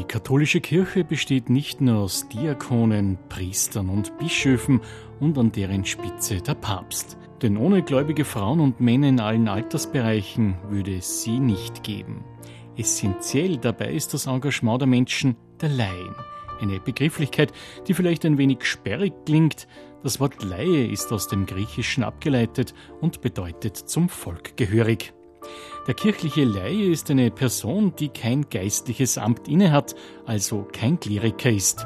Die katholische Kirche besteht nicht nur aus Diakonen, Priestern und Bischöfen und an deren Spitze der Papst. Denn ohne gläubige Frauen und Männer in allen Altersbereichen würde es sie nicht geben. Essentiell dabei ist das Engagement der Menschen, der Laien. Eine Begrifflichkeit, die vielleicht ein wenig sperrig klingt. Das Wort Laie ist aus dem Griechischen abgeleitet und bedeutet zum Volk gehörig. Der kirchliche Laie ist eine Person, die kein geistliches Amt innehat, also kein Kleriker ist.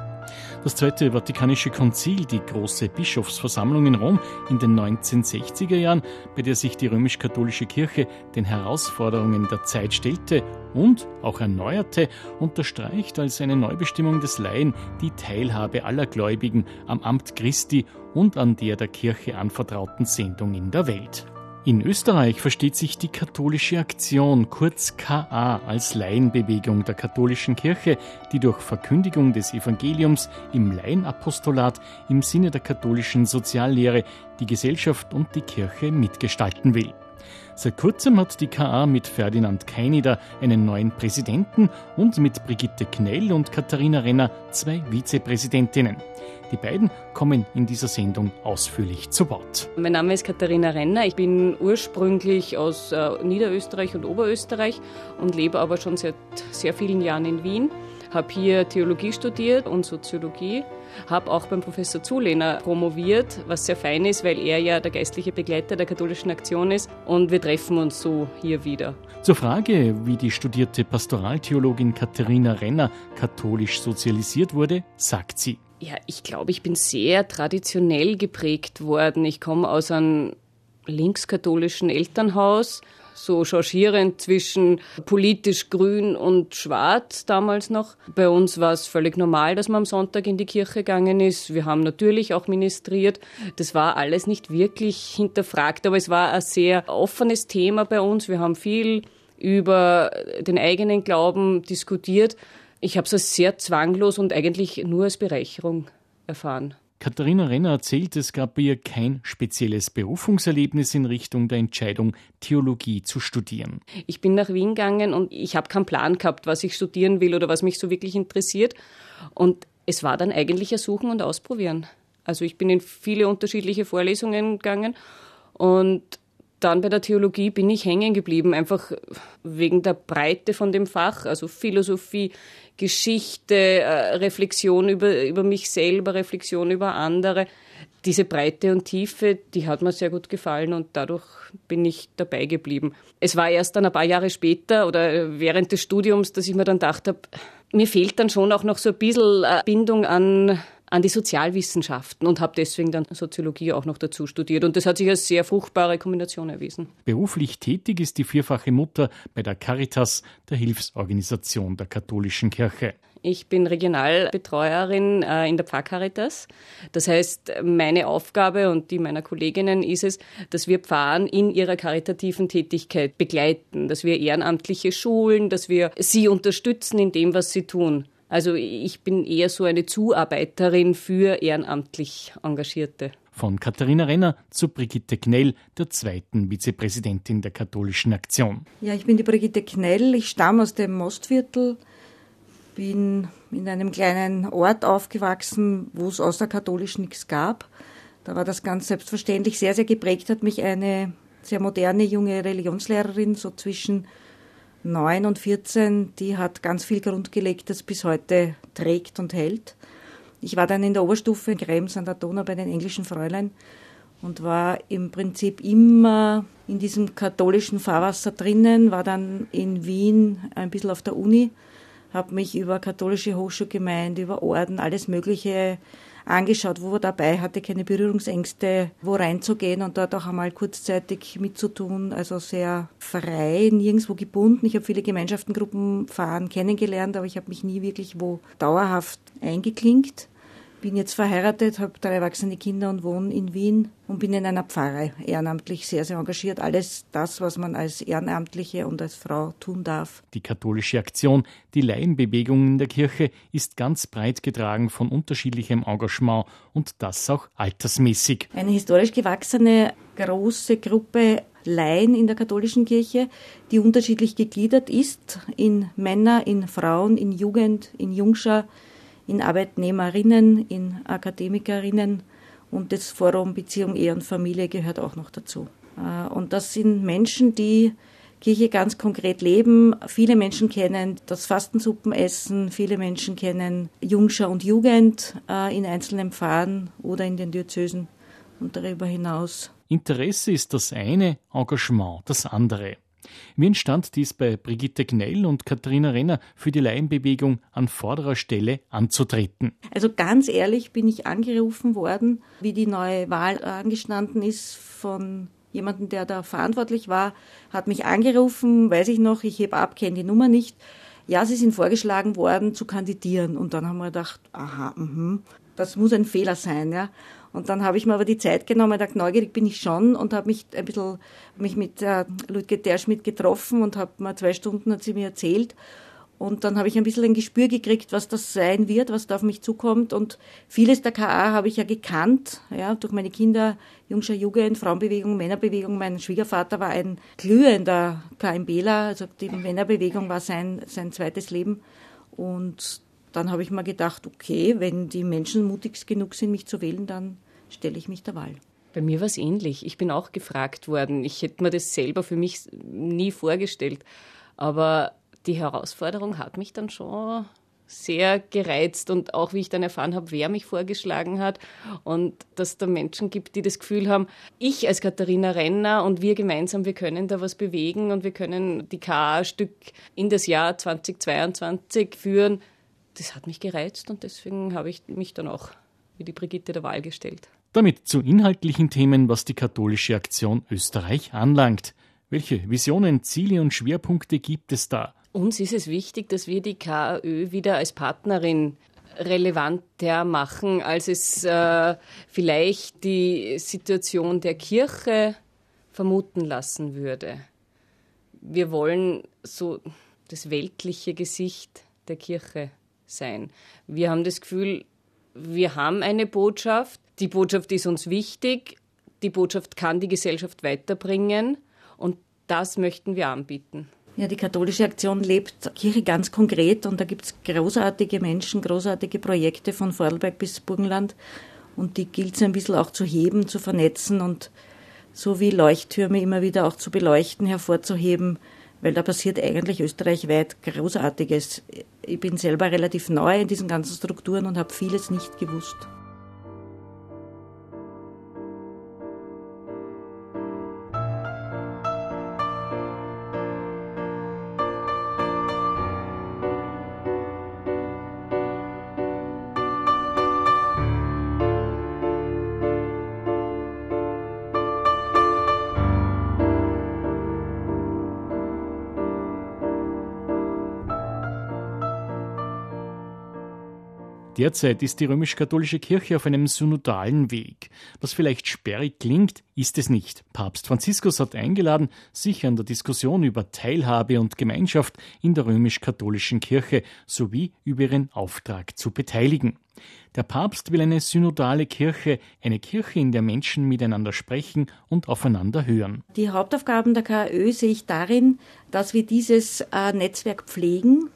Das Zweite Vatikanische Konzil, die große Bischofsversammlung in Rom in den 1960er Jahren, bei der sich die römisch-katholische Kirche den Herausforderungen der Zeit stellte und auch erneuerte, unterstreicht als eine Neubestimmung des Laien die Teilhabe aller Gläubigen am Amt Christi und an der der Kirche anvertrauten Sendung in der Welt. In Österreich versteht sich die katholische Aktion, kurz KA, als Laienbewegung der katholischen Kirche, die durch Verkündigung des Evangeliums im Laienapostolat im Sinne der katholischen Soziallehre die Gesellschaft und die Kirche mitgestalten will. Seit kurzem hat die KA mit Ferdinand Keinider einen neuen Präsidenten und mit Brigitte Knell und Katharina Renner zwei Vizepräsidentinnen. Die beiden kommen in dieser Sendung ausführlich zu Wort. Mein Name ist Katharina Renner. Ich bin ursprünglich aus äh, Niederösterreich und Oberösterreich und lebe aber schon seit sehr vielen Jahren in Wien. Habe hier Theologie studiert und Soziologie habe auch beim Professor Zulehner promoviert, was sehr fein ist, weil er ja der geistliche Begleiter der katholischen Aktion ist und wir treffen uns so hier wieder. Zur Frage, wie die studierte Pastoraltheologin Katharina Renner katholisch sozialisiert wurde, sagt sie. Ja, ich glaube, ich bin sehr traditionell geprägt worden. Ich komme aus einem linkskatholischen Elternhaus so changierend zwischen politisch grün und schwarz damals noch. Bei uns war es völlig normal, dass man am Sonntag in die Kirche gegangen ist. Wir haben natürlich auch ministriert. Das war alles nicht wirklich hinterfragt, aber es war ein sehr offenes Thema bei uns. Wir haben viel über den eigenen Glauben diskutiert. Ich habe es sehr zwanglos und eigentlich nur als Bereicherung erfahren. Katharina Renner erzählt, es gab bei ihr kein spezielles Berufungserlebnis in Richtung der Entscheidung, Theologie zu studieren. Ich bin nach Wien gegangen und ich habe keinen Plan gehabt, was ich studieren will oder was mich so wirklich interessiert. Und es war dann eigentlich ein Suchen und Ausprobieren. Also ich bin in viele unterschiedliche Vorlesungen gegangen und dann bei der Theologie bin ich hängen geblieben, einfach wegen der Breite von dem Fach, also Philosophie, Geschichte, äh, Reflexion über, über mich selber, Reflexion über andere. Diese Breite und Tiefe, die hat mir sehr gut gefallen und dadurch bin ich dabei geblieben. Es war erst dann ein paar Jahre später oder während des Studiums, dass ich mir dann gedacht habe, mir fehlt dann schon auch noch so ein bisschen äh, Bindung an an die Sozialwissenschaften und habe deswegen dann Soziologie auch noch dazu studiert. Und das hat sich als sehr fruchtbare Kombination erwiesen. Beruflich tätig ist die vierfache Mutter bei der Caritas, der Hilfsorganisation der katholischen Kirche. Ich bin Regionalbetreuerin äh, in der Pfarrcaritas. Das heißt, meine Aufgabe und die meiner Kolleginnen ist es, dass wir Pfarren in ihrer karitativen Tätigkeit begleiten, dass wir Ehrenamtliche schulen, dass wir sie unterstützen in dem, was sie tun. Also ich bin eher so eine Zuarbeiterin für ehrenamtlich Engagierte. Von Katharina Renner zu Brigitte Knell, der zweiten Vizepräsidentin der Katholischen Aktion. Ja, ich bin die Brigitte Knell. Ich stamme aus dem Mostviertel, bin in einem kleinen Ort aufgewachsen, wo es außer katholisch nichts gab. Da war das ganz selbstverständlich. Sehr, sehr geprägt hat mich eine sehr moderne junge Religionslehrerin, so zwischen 9 und 14, die hat ganz viel Grund gelegt, das bis heute trägt und hält. Ich war dann in der Oberstufe in Krems an der Donau bei den englischen Fräulein und war im Prinzip immer in diesem katholischen Fahrwasser drinnen, war dann in Wien ein bisschen auf der Uni, habe mich über katholische Hochschulgemeinde, über Orden, alles Mögliche angeschaut, wo er dabei hatte, keine Berührungsängste, wo reinzugehen und dort auch einmal kurzzeitig mitzutun. Also sehr frei, nirgendwo gebunden. Ich habe viele Gemeinschaften, fahren kennengelernt, aber ich habe mich nie wirklich wo dauerhaft eingeklinkt bin jetzt verheiratet, habe drei erwachsene Kinder und wohne in Wien und bin in einer Pfarrei ehrenamtlich sehr, sehr engagiert. Alles das, was man als Ehrenamtliche und als Frau tun darf. Die katholische Aktion, die Laienbewegung in der Kirche, ist ganz breit getragen von unterschiedlichem Engagement und das auch altersmäßig. Eine historisch gewachsene große Gruppe Laien in der katholischen Kirche, die unterschiedlich gegliedert ist in Männer, in Frauen, in Jugend, in Jungschar, in Arbeitnehmerinnen, in Akademikerinnen und das Forum Beziehung, Ehe und Familie gehört auch noch dazu. Äh, und das sind Menschen, die Kirche ganz konkret leben. Viele Menschen kennen das Fastensuppenessen, viele Menschen kennen Jungschar und Jugend äh, in einzelnen Pfarren oder in den Diözesen und darüber hinaus. Interesse ist das eine, Engagement das andere. Wie entstand dies bei Brigitte Gnell und Katharina Renner für die Laienbewegung an vorderer Stelle anzutreten? Also ganz ehrlich bin ich angerufen worden, wie die neue Wahl angestanden ist von jemanden, der da verantwortlich war, hat mich angerufen, weiß ich noch, ich hebe ab, kenne die Nummer nicht. Ja, sie sind vorgeschlagen worden zu kandidieren. Und dann haben wir gedacht, aha, mh, das muss ein Fehler sein, ja. Und dann habe ich mir aber die Zeit genommen, gedacht, neugierig bin ich schon und habe mich ein bisschen mich mit äh, Ludwig Derschmidt getroffen und habe mal zwei Stunden hat sie mir erzählt und dann habe ich ein bisschen ein Gespür gekriegt, was das sein wird, was da auf mich zukommt. Und vieles der KA habe ich ja gekannt, ja, durch meine Kinder, Jungscher Jugend, Frauenbewegung, Männerbewegung. Mein Schwiegervater war ein glühender KMBler, also die Männerbewegung war sein, sein zweites Leben. Und dann habe ich mir gedacht, okay, wenn die Menschen mutig genug sind, mich zu wählen, dann stelle ich mich der Wahl. Bei mir war es ähnlich. Ich bin auch gefragt worden. Ich hätte mir das selber für mich nie vorgestellt. Aber die Herausforderung hat mich dann schon sehr gereizt und auch wie ich dann erfahren habe, wer mich vorgeschlagen hat und dass es da Menschen gibt, die das Gefühl haben, ich als Katharina Renner und wir gemeinsam, wir können da was bewegen und wir können die KA-Stück in das Jahr 2022 führen. Das hat mich gereizt und deswegen habe ich mich dann auch wie die Brigitte der Wahl gestellt. Damit zu inhaltlichen Themen, was die katholische Aktion Österreich anlangt. Welche Visionen, Ziele und Schwerpunkte gibt es da? Uns ist es wichtig, dass wir die KAÖ wieder als Partnerin relevanter machen, als es äh, vielleicht die Situation der Kirche vermuten lassen würde. Wir wollen so das weltliche Gesicht der Kirche sein. Wir haben das Gefühl, wir haben eine Botschaft, die Botschaft ist uns wichtig, die Botschaft kann die Gesellschaft weiterbringen. Und das möchten wir anbieten. Ja, die katholische Aktion lebt Kirche ganz konkret. Und da gibt es großartige Menschen, großartige Projekte von Vorarlberg bis Burgenland. Und die gilt es ein bisschen auch zu heben, zu vernetzen und so wie Leuchttürme immer wieder auch zu beleuchten, hervorzuheben, weil da passiert eigentlich österreichweit Großartiges. Ich bin selber relativ neu in diesen ganzen Strukturen und habe vieles nicht gewusst. Derzeit ist die römisch-katholische Kirche auf einem synodalen Weg. Was vielleicht sperrig klingt, ist es nicht. Papst Franziskus hat eingeladen, sich an der Diskussion über Teilhabe und Gemeinschaft in der römisch-katholischen Kirche sowie über ihren Auftrag zu beteiligen. Der Papst will eine synodale Kirche, eine Kirche, in der Menschen miteinander sprechen und aufeinander hören. Die Hauptaufgaben der KÖ sehe ich darin, dass wir dieses äh, Netzwerk pflegen,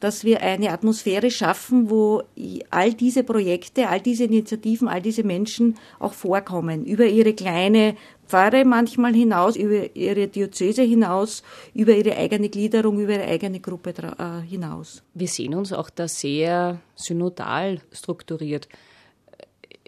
dass wir eine Atmosphäre schaffen, wo all diese Projekte, all diese Initiativen, all diese Menschen auch vorkommen, über ihre kleine Pfarre manchmal hinaus, über ihre Diözese hinaus, über ihre eigene Gliederung, über ihre eigene Gruppe äh, hinaus. Wir sehen uns auch da sehr synodal strukturiert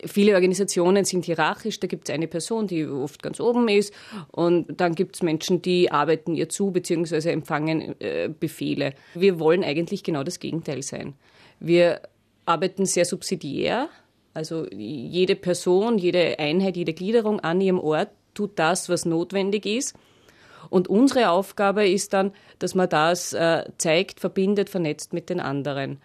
viele Organisationen sind hierarchisch. Da gibt es eine Person, die oft ganz oben ist und dann gibt es Menschen, die arbeiten ihr zu bzw. empfangen äh, Befehle. Wir wollen eigentlich genau das Gegenteil sein. Wir arbeiten sehr subsidiär, also jede Person, jede Einheit, jede Gliederung an ihrem Ort tut das, was notwendig ist. Und unsere Aufgabe ist dann, dass man das äh, zeigt, verbindet, vernetzt mit den anderen.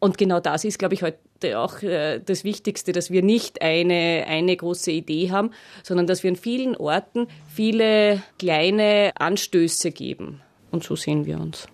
Und genau das ist, glaube ich, heute auch äh, das Wichtigste, dass wir nicht eine, eine große Idee haben, sondern dass wir an vielen Orten viele kleine Anstöße geben. Und so sehen wir uns.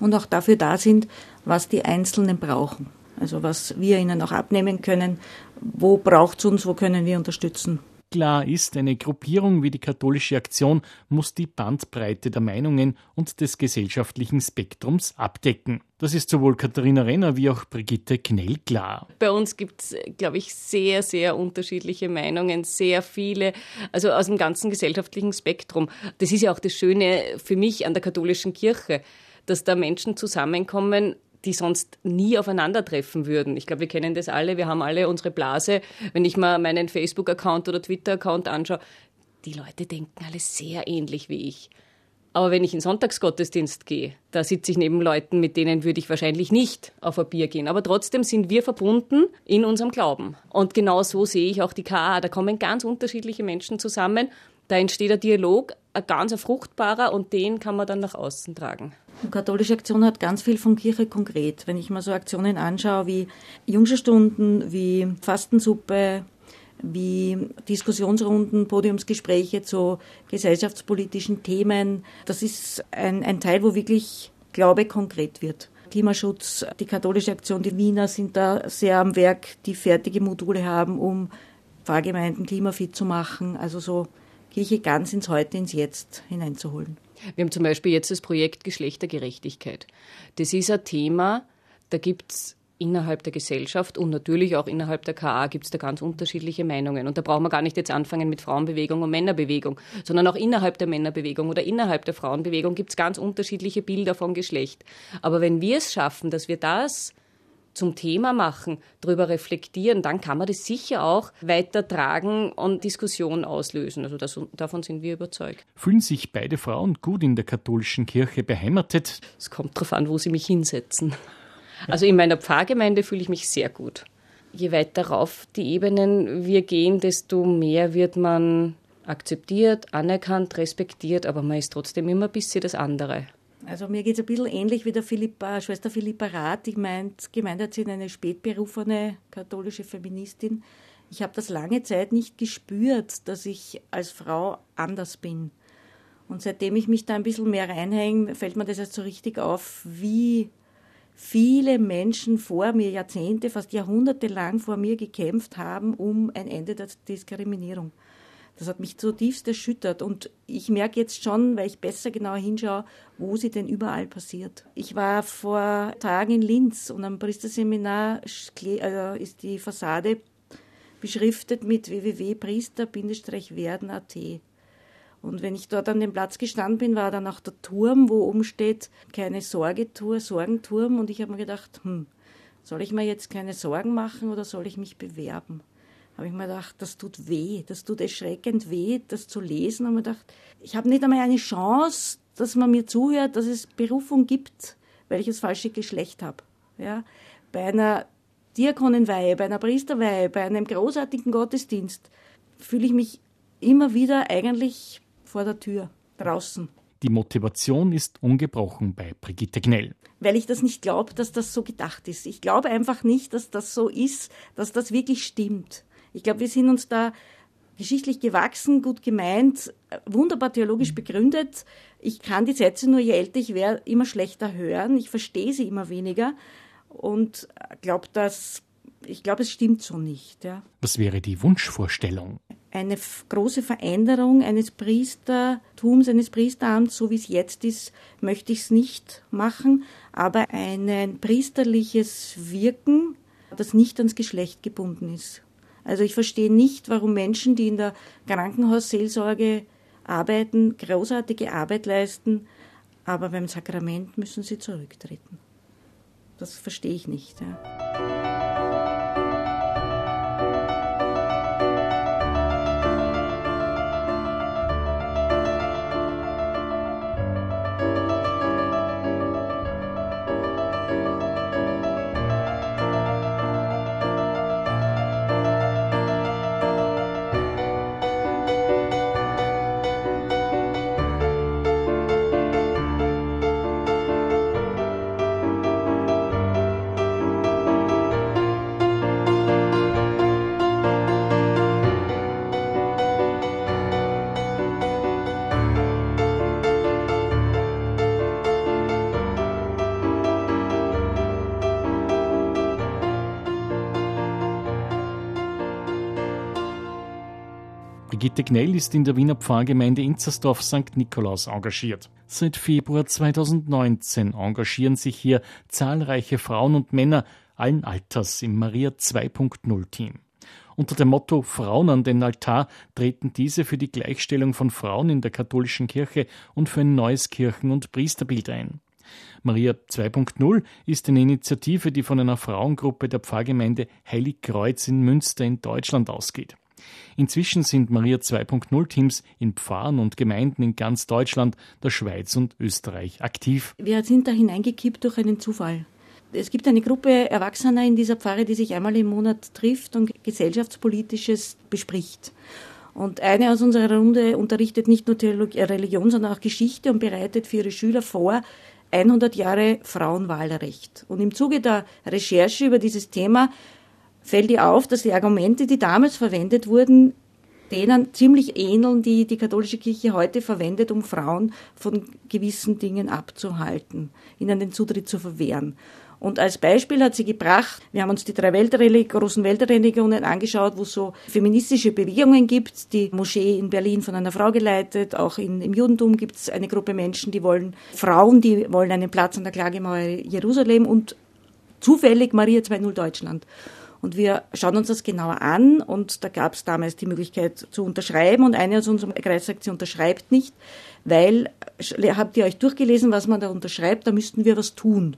Und auch dafür da sind, was die Einzelnen brauchen. Also was wir ihnen auch abnehmen können. Wo braucht es uns, wo können wir unterstützen? Klar ist, eine Gruppierung wie die katholische Aktion muss die Bandbreite der Meinungen und des gesellschaftlichen Spektrums abdecken. Das ist sowohl Katharina Renner wie auch Brigitte Knell klar. Bei uns gibt es, glaube ich, sehr, sehr unterschiedliche Meinungen, sehr viele, also aus dem ganzen gesellschaftlichen Spektrum. Das ist ja auch das Schöne für mich an der katholischen Kirche, dass da Menschen zusammenkommen, die sonst nie aufeinandertreffen würden. Ich glaube, wir kennen das alle, wir haben alle unsere Blase. Wenn ich mal meinen Facebook-Account oder Twitter-Account anschaue, die Leute denken alle sehr ähnlich wie ich. Aber wenn ich in Sonntagsgottesdienst gehe, da sitze ich neben Leuten, mit denen würde ich wahrscheinlich nicht auf ein Bier gehen. Aber trotzdem sind wir verbunden in unserem Glauben. Und genau so sehe ich auch die KA. Da kommen ganz unterschiedliche Menschen zusammen. Da entsteht ein Dialog, ein ganz fruchtbarer, und den kann man dann nach außen tragen. Die katholische Aktion hat ganz viel von Kirche konkret. Wenn ich mir so Aktionen anschaue wie Jungscharstunden, wie Fastensuppe, wie Diskussionsrunden, Podiumsgespräche zu gesellschaftspolitischen Themen, das ist ein, ein Teil, wo wirklich Glaube konkret wird. Klimaschutz, die katholische Aktion, die Wiener sind da sehr am Werk, die fertige Module haben, um Pfarrgemeinden klimafit zu machen. Also so Kirche ganz ins Heute, ins Jetzt hineinzuholen. Wir haben zum Beispiel jetzt das Projekt Geschlechtergerechtigkeit. Das ist ein Thema, da gibt es innerhalb der Gesellschaft und natürlich auch innerhalb der KA gibt es da ganz unterschiedliche Meinungen. Und da brauchen wir gar nicht jetzt anfangen mit Frauenbewegung und Männerbewegung, sondern auch innerhalb der Männerbewegung oder innerhalb der Frauenbewegung gibt es ganz unterschiedliche Bilder von Geschlecht. Aber wenn wir es schaffen, dass wir das zum Thema machen, darüber reflektieren, dann kann man das sicher auch weitertragen und Diskussion auslösen. Also das, davon sind wir überzeugt. Fühlen sich beide Frauen gut in der katholischen Kirche beheimatet? Es kommt darauf an, wo sie mich hinsetzen. Also in meiner Pfarrgemeinde fühle ich mich sehr gut. Je weiter rauf die Ebenen wir gehen, desto mehr wird man akzeptiert, anerkannt, respektiert, aber man ist trotzdem immer ein bisschen das andere. Also mir geht es ein bisschen ähnlich wie der Philippa, Schwester Philippa Rath. Ich meint, gemeint hat sie eine spätberufene katholische Feministin. Ich habe das lange Zeit nicht gespürt, dass ich als Frau anders bin. Und seitdem ich mich da ein bisschen mehr reinhänge, fällt mir das erst so richtig auf, wie viele Menschen vor mir, Jahrzehnte, fast Jahrhunderte lang vor mir gekämpft haben um ein Ende der Diskriminierung. Das hat mich zutiefst erschüttert und ich merke jetzt schon, weil ich besser genauer hinschaue, wo sie denn überall passiert. Ich war vor Tagen in Linz und am Priesterseminar äh, ist die Fassade beschriftet mit www.priester-werden.at. Und wenn ich dort an dem Platz gestanden bin, war dann auch der Turm, wo oben steht, keine Sorgetour, Sorgenturm. Und ich habe mir gedacht, hm, soll ich mir jetzt keine Sorgen machen oder soll ich mich bewerben? Habe ich mir gedacht, das tut weh, das tut erschreckend weh, das zu lesen. Und mir gedacht, ich habe nicht einmal eine Chance, dass man mir zuhört, dass es Berufung gibt, weil ich das falsche Geschlecht habe. Ja? Bei einer Diakonenweihe, bei einer Priesterweihe, bei einem großartigen Gottesdienst fühle ich mich immer wieder eigentlich vor der Tür, draußen. Die Motivation ist ungebrochen bei Brigitte Gnell. Weil ich das nicht glaube, dass das so gedacht ist. Ich glaube einfach nicht, dass das so ist, dass das wirklich stimmt. Ich glaube, wir sind uns da geschichtlich gewachsen, gut gemeint, wunderbar theologisch begründet. Ich kann die Sätze nur, je älter ich werde, immer schlechter hören. Ich verstehe sie immer weniger und glaube, dass ich glaube, es stimmt so nicht. Ja. Was wäre die Wunschvorstellung? Eine große Veränderung eines Priestertums, eines Priesteramts, so wie es jetzt ist, möchte ich es nicht machen, aber ein priesterliches Wirken, das nicht ans Geschlecht gebunden ist. Also ich verstehe nicht, warum Menschen, die in der Krankenhausseelsorge arbeiten, großartige Arbeit leisten, aber beim Sakrament müssen sie zurücktreten. Das verstehe ich nicht. Ja. Brigitte Gnell ist in der Wiener Pfarrgemeinde Inzersdorf St. Nikolaus engagiert. Seit Februar 2019 engagieren sich hier zahlreiche Frauen und Männer allen Alters im Maria 2.0 Team. Unter dem Motto Frauen an den Altar treten diese für die Gleichstellung von Frauen in der katholischen Kirche und für ein neues Kirchen- und Priesterbild ein. Maria 2.0 ist eine Initiative, die von einer Frauengruppe der Pfarrgemeinde Heiligkreuz in Münster in Deutschland ausgeht. Inzwischen sind Maria 2.0 Teams in Pfarren und Gemeinden in ganz Deutschland, der Schweiz und Österreich aktiv. Wir sind da hineingekippt durch einen Zufall. Es gibt eine Gruppe Erwachsener in dieser Pfarre, die sich einmal im Monat trifft und gesellschaftspolitisches bespricht. Und eine aus unserer Runde unterrichtet nicht nur Theologie, äh, Religion, sondern auch Geschichte und bereitet für ihre Schüler vor 100 Jahre Frauenwahlrecht. Und im Zuge der Recherche über dieses Thema fällt ihr auf, dass die Argumente, die damals verwendet wurden, denen ziemlich ähneln, die die katholische Kirche heute verwendet, um Frauen von gewissen Dingen abzuhalten, ihnen den Zutritt zu verwehren. Und als Beispiel hat sie gebracht, wir haben uns die drei Weltreli großen Weltreligionen angeschaut, wo es so feministische Bewegungen gibt. Die Moschee in Berlin von einer Frau geleitet, auch in, im Judentum gibt es eine Gruppe Menschen, die wollen, Frauen, die wollen einen Platz an der Klagemauer Jerusalem und zufällig Maria 2.0 Deutschland. Und wir schauen uns das genauer an und da gab es damals die Möglichkeit zu unterschreiben und eine aus unserem Kreis sagt, sie unterschreibt nicht, weil, habt ihr euch durchgelesen, was man da unterschreibt, da müssten wir was tun.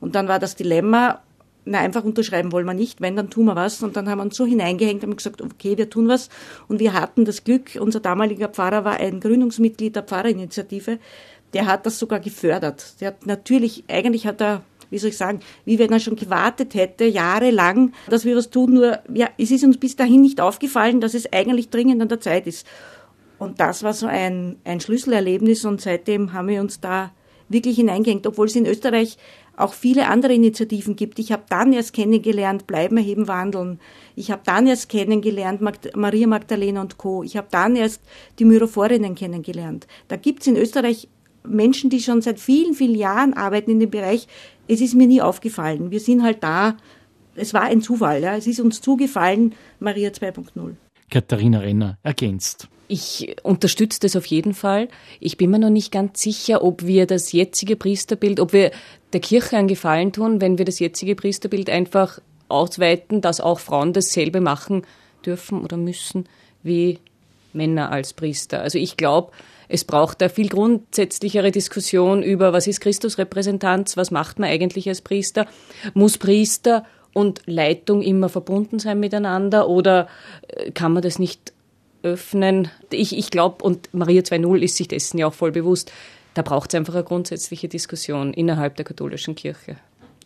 Und dann war das Dilemma, na, einfach unterschreiben wollen wir nicht, wenn, dann tun wir was. Und dann haben wir uns so hineingehängt, haben gesagt, okay, wir tun was. Und wir hatten das Glück, unser damaliger Pfarrer war ein Gründungsmitglied der Pfarrerinitiative, der hat das sogar gefördert. Der hat natürlich, eigentlich hat er, wie soll ich sagen, wie wenn er schon gewartet hätte, jahrelang, dass wir was tun, nur, ja, es ist uns bis dahin nicht aufgefallen, dass es eigentlich dringend an der Zeit ist. Und das war so ein, ein Schlüsselerlebnis und seitdem haben wir uns da wirklich hineingehängt, obwohl es in Österreich auch viele andere Initiativen gibt. Ich habe dann erst kennengelernt, Bleiben, Erheben, Wandeln. Ich habe dann erst kennengelernt, Maria Magdalena und Co. Ich habe dann erst die Myrophorinnen kennengelernt. Da gibt es in Österreich Menschen, die schon seit vielen, vielen Jahren arbeiten in dem Bereich. Es ist mir nie aufgefallen. Wir sind halt da. Es war ein Zufall. Ja. Es ist uns zugefallen, Maria 2.0. Katharina Renner ergänzt. Ich unterstütze das auf jeden Fall. Ich bin mir noch nicht ganz sicher, ob wir das jetzige Priesterbild, ob wir der Kirche einen Gefallen tun, wenn wir das jetzige Priesterbild einfach ausweiten, dass auch Frauen dasselbe machen dürfen oder müssen wie Männer als Priester. Also ich glaube, es braucht da viel grundsätzlichere Diskussion über, was ist Christusrepräsentanz, was macht man eigentlich als Priester, muss Priester und Leitung immer verbunden sein miteinander oder äh, kann man das nicht öffnen? Ich, ich glaube, und Maria 2.0 ist sich dessen ja auch voll bewusst, da braucht es einfach eine grundsätzliche Diskussion innerhalb der katholischen Kirche.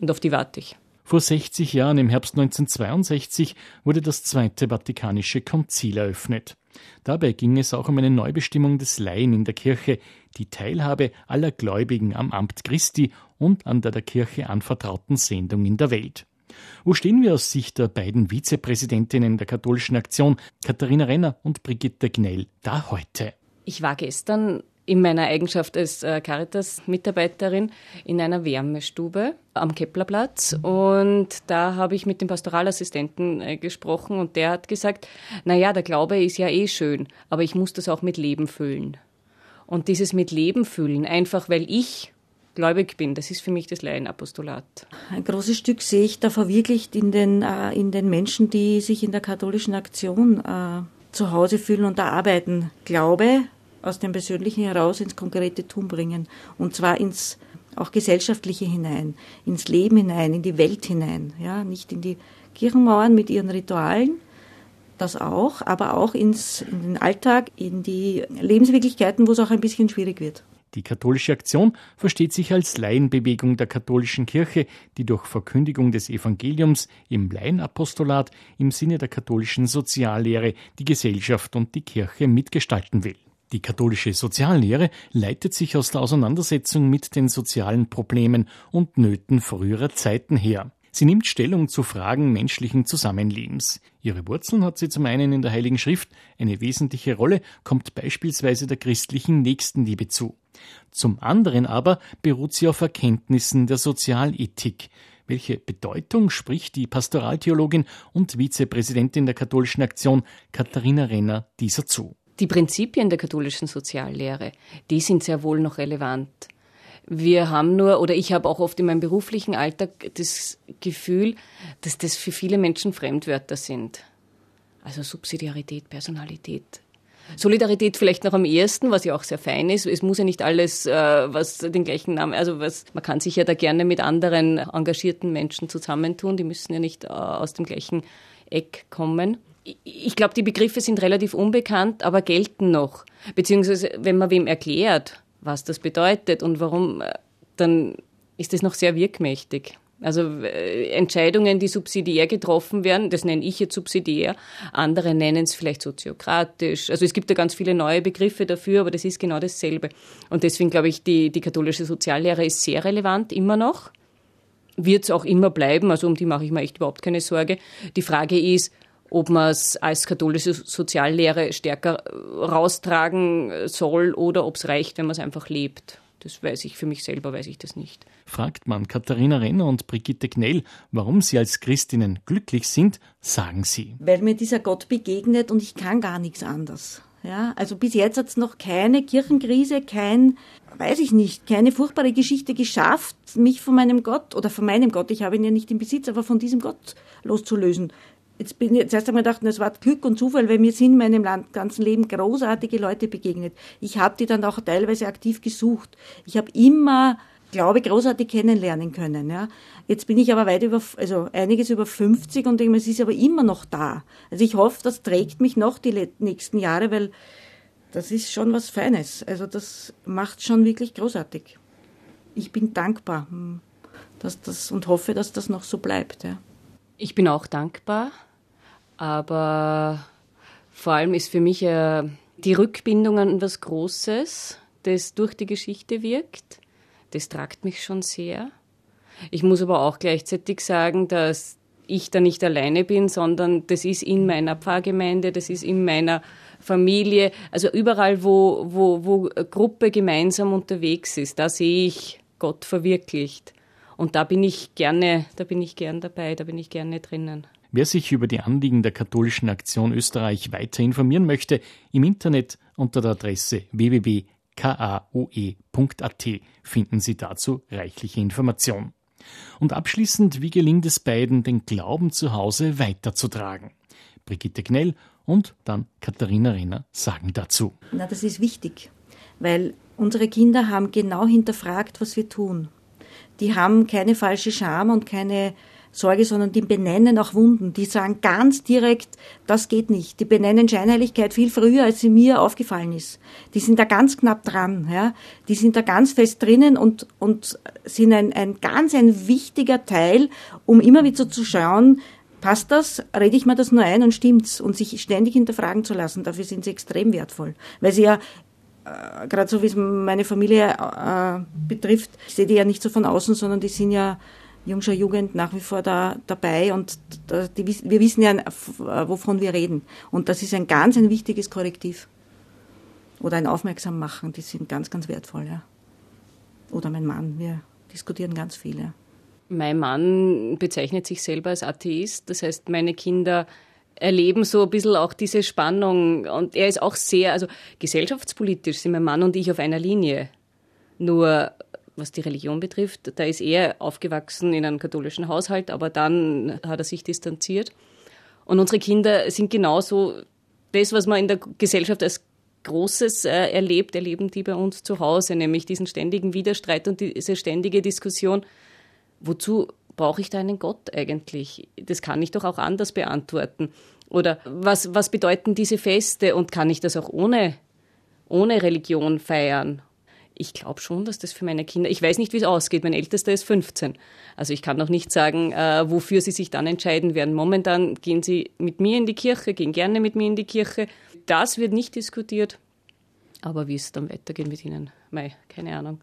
Und auf die warte ich. Vor 60 Jahren, im Herbst 1962, wurde das Zweite Vatikanische Konzil eröffnet. Dabei ging es auch um eine Neubestimmung des Laien in der Kirche, die Teilhabe aller Gläubigen am Amt Christi und an der der Kirche anvertrauten Sendung in der Welt. Wo stehen wir aus Sicht der beiden Vizepräsidentinnen der katholischen Aktion, Katharina Renner und Brigitte Gnell, da heute? Ich war gestern in meiner Eigenschaft als äh, Caritas-Mitarbeiterin in einer Wärmestube am Keplerplatz und da habe ich mit dem Pastoralassistenten äh, gesprochen und der hat gesagt, na ja, der Glaube ist ja eh schön, aber ich muss das auch mit Leben füllen. Und dieses mit Leben füllen, einfach weil ich gläubig bin, das ist für mich das Laienapostolat. Ein großes Stück sehe ich da verwirklicht in den, äh, in den Menschen, die sich in der katholischen Aktion zu Hause fühlen und da arbeiten. Glaube aus dem Persönlichen heraus ins konkrete Tun bringen. Und zwar ins auch gesellschaftliche hinein, ins Leben hinein, in die Welt hinein. Ja, nicht in die Kirchenmauern mit ihren Ritualen, das auch, aber auch ins, in den Alltag, in die Lebenswirklichkeiten, wo es auch ein bisschen schwierig wird. Die katholische Aktion versteht sich als Laienbewegung der katholischen Kirche, die durch Verkündigung des Evangeliums im Laienapostolat im Sinne der katholischen Soziallehre die Gesellschaft und die Kirche mitgestalten will. Die katholische Soziallehre leitet sich aus der Auseinandersetzung mit den sozialen Problemen und Nöten früherer Zeiten her. Sie nimmt Stellung zu Fragen menschlichen Zusammenlebens. Ihre Wurzeln hat sie zum einen in der Heiligen Schrift, eine wesentliche Rolle kommt beispielsweise der christlichen Nächstenliebe zu. Zum anderen aber beruht sie auf Erkenntnissen der Sozialethik, Welche Bedeutung spricht die Pastoraltheologin und Vizepräsidentin der katholischen Aktion Katharina Renner dieser zu? Die Prinzipien der katholischen Soziallehre, die sind sehr wohl noch relevant. Wir haben nur, oder ich habe auch oft in meinem beruflichen Alltag das Gefühl, dass das für viele Menschen Fremdwörter sind. Also Subsidiarität, Personalität. Solidarität vielleicht noch am ehesten, was ja auch sehr fein ist. Es muss ja nicht alles, äh, was den gleichen Namen, also was, man kann sich ja da gerne mit anderen engagierten Menschen zusammentun. Die müssen ja nicht äh, aus dem gleichen Eck kommen. Ich glaube, die Begriffe sind relativ unbekannt, aber gelten noch. Beziehungsweise, wenn man wem erklärt, was das bedeutet und warum, äh, dann ist es noch sehr wirkmächtig. Also äh, Entscheidungen, die subsidiär getroffen werden, das nenne ich jetzt subsidiär, andere nennen es vielleicht soziokratisch. Also es gibt da ganz viele neue Begriffe dafür, aber das ist genau dasselbe. Und deswegen glaube ich, die, die katholische Soziallehre ist sehr relevant, immer noch. Wird es auch immer bleiben, also um die mache ich mir echt überhaupt keine Sorge. Die Frage ist, ob man es als katholische Soziallehre stärker raustragen soll oder ob es reicht, wenn man es einfach lebt. Das weiß ich für mich selber, weiß ich das nicht. Fragt man Katharina Renner und Brigitte Knell, warum sie als Christinnen glücklich sind, sagen sie. Weil mir dieser Gott begegnet und ich kann gar nichts anders. Ja, also bis jetzt hat es noch keine Kirchenkrise, kein, weiß ich nicht, keine furchtbare Geschichte geschafft, mich von meinem Gott oder von meinem Gott, ich habe ihn ja nicht im Besitz, aber von diesem Gott loszulösen. Jetzt bin ich zuerst einmal gedacht, das war Glück und Zufall, weil mir sind in meinem Land, ganzen Leben großartige Leute begegnet. Ich habe die dann auch teilweise aktiv gesucht. Ich habe immer, glaube großartig kennenlernen können. Ja. Jetzt bin ich aber weit über, also einiges über 50 und denke, es ist aber immer noch da. Also ich hoffe, das trägt mich noch die nächsten Jahre, weil das ist schon was Feines. Also das macht schon wirklich großartig. Ich bin dankbar, hm, dass das und hoffe, dass das noch so bleibt. Ja. Ich bin auch dankbar aber vor allem ist für mich äh, die Rückbindung an etwas Großes, das durch die Geschichte wirkt. Das tragt mich schon sehr. Ich muss aber auch gleichzeitig sagen, dass ich da nicht alleine bin, sondern das ist in meiner Pfarrgemeinde, das ist in meiner Familie, also überall, wo, wo, wo Gruppe gemeinsam unterwegs ist, da sehe ich Gott verwirklicht. Und da bin ich gerne, da bin ich gern dabei, da bin ich gerne drinnen. Wer sich über die Anliegen der katholischen Aktion Österreich weiter informieren möchte, im Internet unter der Adresse www.kaoe.at finden Sie dazu reichliche Information. Und abschließend, wie gelingt es beiden, den Glauben zu Hause weiterzutragen? Brigitte Knell und dann Katharina Renner sagen dazu. Na, das ist wichtig, weil unsere Kinder haben genau hinterfragt, was wir tun. Die haben keine falsche Scham und keine Sorge, sondern die benennen auch Wunden. Die sagen ganz direkt, das geht nicht. Die benennen Scheinheiligkeit viel früher, als sie mir aufgefallen ist. Die sind da ganz knapp dran. Ja. Die sind da ganz fest drinnen und, und sind ein, ein ganz ein wichtiger Teil, um immer wieder zu schauen, passt das, rede ich mir das nur ein und stimmt's und sich ständig hinterfragen zu lassen. Dafür sind sie extrem wertvoll, weil sie ja äh, gerade so wie es meine Familie äh, betrifft, ich sehe die ja nicht so von außen, sondern die sind ja Jungscher Jugend nach wie vor da dabei und da, die, wir wissen ja, wovon wir reden. Und das ist ein ganz ein wichtiges Korrektiv. Oder ein Aufmerksam machen, die sind ganz, ganz wertvoll. Ja. Oder mein Mann, wir diskutieren ganz viel. Ja. Mein Mann bezeichnet sich selber als Atheist, das heißt, meine Kinder erleben so ein bisschen auch diese Spannung und er ist auch sehr, also gesellschaftspolitisch sind mein Mann und ich auf einer Linie. Nur was die Religion betrifft. Da ist er aufgewachsen in einem katholischen Haushalt, aber dann hat er sich distanziert. Und unsere Kinder sind genauso das, was man in der Gesellschaft als Großes äh, erlebt, erleben die bei uns zu Hause, nämlich diesen ständigen Widerstreit und diese ständige Diskussion. Wozu brauche ich da einen Gott eigentlich? Das kann ich doch auch anders beantworten. Oder was, was bedeuten diese Feste und kann ich das auch ohne, ohne Religion feiern? Ich glaube schon, dass das für meine Kinder, ich weiß nicht, wie es ausgeht, mein Ältester ist 15. Also ich kann noch nicht sagen, äh, wofür sie sich dann entscheiden werden. Momentan gehen sie mit mir in die Kirche, gehen gerne mit mir in die Kirche. Das wird nicht diskutiert. Aber wie es dann weitergeht mit ihnen, Mei, keine Ahnung.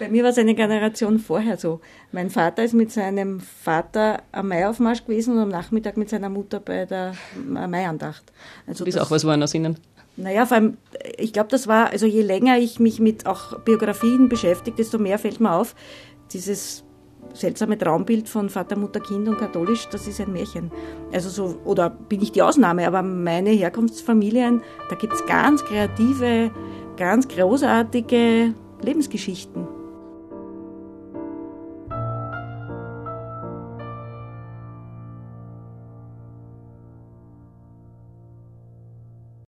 Bei mir war es eine Generation vorher so. Mein Vater ist mit seinem Vater am Maiaufmarsch gewesen und am Nachmittag mit seiner Mutter bei der Maiandacht. Also ist auch was war aus Ihnen? Naja, vor allem, ich glaube, das war, also je länger ich mich mit auch Biografien beschäftige, desto mehr fällt mir auf, dieses seltsame Traumbild von Vater, Mutter, Kind und katholisch, das ist ein Märchen. Also so, oder bin ich die Ausnahme, aber meine Herkunftsfamilien, da gibt es ganz kreative, ganz großartige Lebensgeschichten.